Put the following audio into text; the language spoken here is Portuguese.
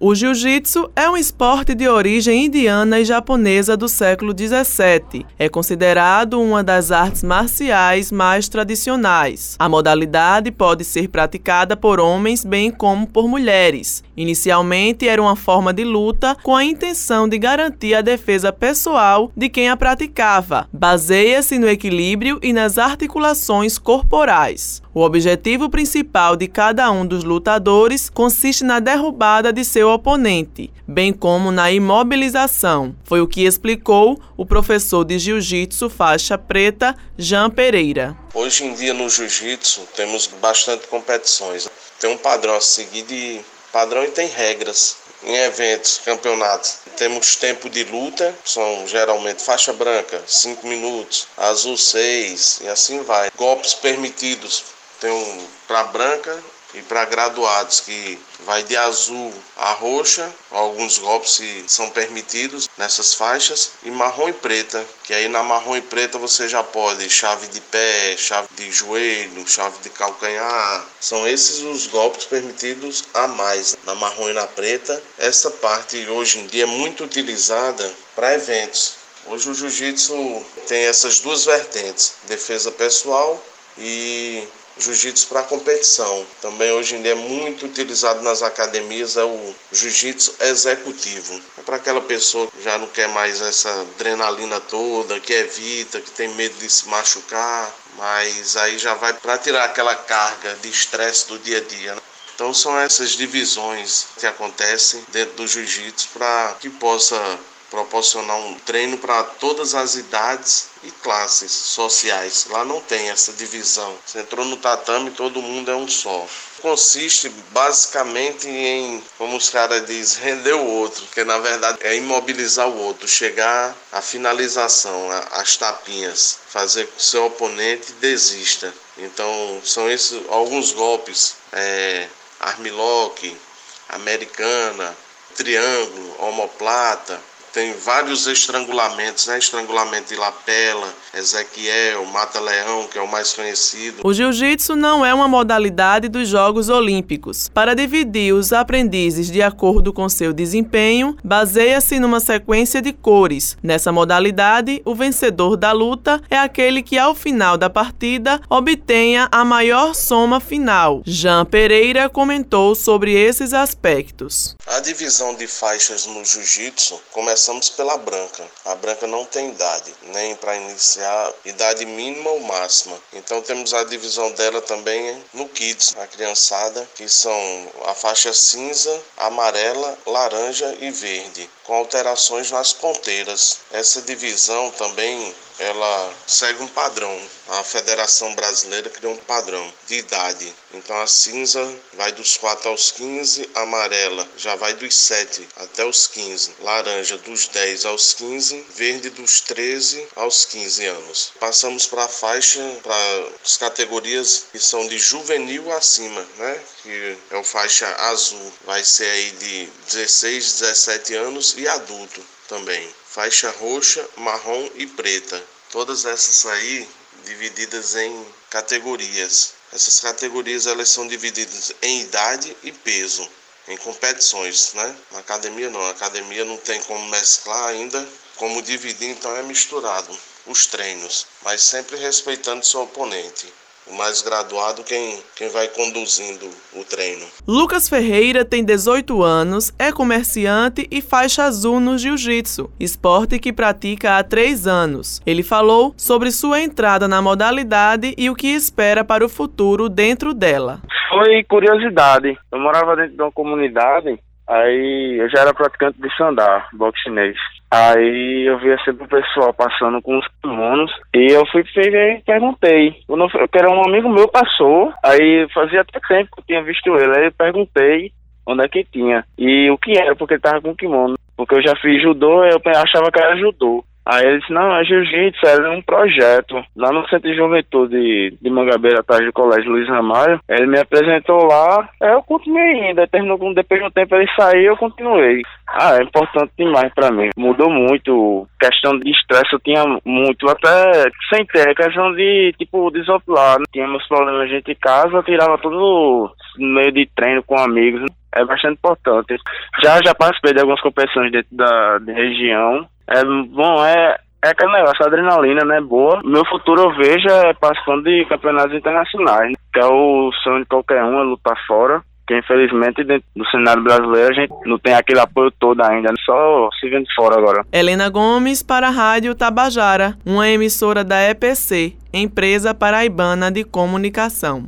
O jiu-jitsu é um esporte de origem indiana e japonesa do século 17. É considerado uma das artes marciais mais tradicionais. A modalidade pode ser praticada por homens bem como por mulheres. Inicialmente era uma forma de luta com a intenção de garantir a defesa pessoal de quem a praticava. Baseia-se no equilíbrio e nas articulações corporais. O objetivo principal de cada um dos lutadores consiste na derrubada de seu oponente, bem como na imobilização. Foi o que explicou o professor de jiu-jitsu faixa preta, Jean Pereira. Hoje em dia no jiu-jitsu temos bastante competições. Tem um padrão a seguir de padrão e tem regras em eventos, campeonatos. Temos tempo de luta, são geralmente faixa branca, 5 minutos, azul 6 e assim vai. Golpes permitidos tem um para branca e para graduados que vai de azul a roxa, alguns golpes são permitidos nessas faixas e marrom e preta, que aí na marrom e preta você já pode chave de pé, chave de joelho, chave de calcanhar. São esses os golpes permitidos a mais na marrom e na preta. Essa parte hoje em dia é muito utilizada para eventos. Hoje o jiu-jitsu tem essas duas vertentes, defesa pessoal e jiu-jitsu para competição. Também hoje em dia é muito utilizado nas academias é o jiu-jitsu executivo. É para aquela pessoa que já não quer mais essa adrenalina toda, que evita, que tem medo de se machucar, mas aí já vai para tirar aquela carga de estresse do dia a dia. Né? Então são essas divisões que acontecem dentro do jiu-jitsu para que possa proporcionar um treino para todas as idades e classes sociais. Lá não tem essa divisão. Você entrou no tatame, todo mundo é um só. Consiste basicamente em, como os caras dizem, render o outro, que na verdade é imobilizar o outro, chegar à finalização, às tapinhas, fazer com que seu oponente desista. Então são esses alguns golpes, é, armlock, americana, triângulo, omoplata, tem vários estrangulamentos, né? Estrangulamento de lapela, Ezequiel, Mata-Leão, que é o mais conhecido. O jiu-jitsu não é uma modalidade dos Jogos Olímpicos. Para dividir os aprendizes de acordo com seu desempenho, baseia-se numa sequência de cores. Nessa modalidade, o vencedor da luta é aquele que, ao final da partida, obtenha a maior soma final. Jean Pereira comentou sobre esses aspectos. A divisão de faixas no jiu-jitsu começamos pela branca. A branca não tem idade, nem para iniciar idade mínima ou máxima. Então temos a divisão dela também no kids, a criançada, que são a faixa cinza, amarela, laranja e verde, com alterações nas ponteiras. Essa divisão também ela segue um padrão. A Federação Brasileira criou um padrão de idade. Então a cinza vai dos 4 aos 15, a amarela já vai dos 7 até os 15, laranja dos 10 aos 15, verde dos 13 aos 15 anos. Passamos para a faixa, para as categorias que são de juvenil acima, né? Que é o faixa azul, vai ser aí de 16, 17 anos e adulto também faixa roxa, marrom e preta. Todas essas aí divididas em categorias. Essas categorias elas são divididas em idade e peso, em competições, né? Na academia não, na academia não tem como mesclar ainda, como dividir, então é misturado os treinos, mas sempre respeitando seu oponente o mais graduado quem, quem vai conduzindo o treino. Lucas Ferreira tem 18 anos, é comerciante e faixa azul no jiu-jitsu, esporte que pratica há 3 anos. Ele falou sobre sua entrada na modalidade e o que espera para o futuro dentro dela. Foi curiosidade. Eu morava dentro de uma comunidade Aí eu já era praticante de sandá, boxe chinês. Aí eu via sempre o pessoal passando com os kimonos e eu fui e perguntei. Eu não, era um amigo meu passou, aí fazia até tempo que eu tinha visto ele. Aí eu perguntei onde é que tinha e o que era, porque ele tava com kimono. Porque eu já fiz judô, eu achava que era judô. Aí ele disse, não, é jiu-jitsu, era um projeto. Lá no Centro de Juventude de Mangabeira, atrás do Colégio Luiz Ramalho, ele me apresentou lá, eu continuei indo. Terminou, depois de um tempo ele saiu, eu continuei. Ah, é importante demais para mim. Mudou muito. Questão de estresse eu tinha muito, até sem ter. Questão de, tipo, desopilar. Né? Tínhamos problemas dentro de casa, tirava tudo no meio de treino com amigos. É bastante importante. Já já participei de algumas competições dentro da de região. É bom, é, é aquele negócio, a adrenalina, né, boa. Meu futuro eu vejo é participando de campeonatos internacionais, que é o sonho de qualquer um, é lutar fora que infelizmente dentro do cenário brasileiro a gente não tem aquele apoio todo ainda, só se vendo fora agora. Helena Gomes para a Rádio Tabajara, uma emissora da EPC, Empresa Paraibana de Comunicação.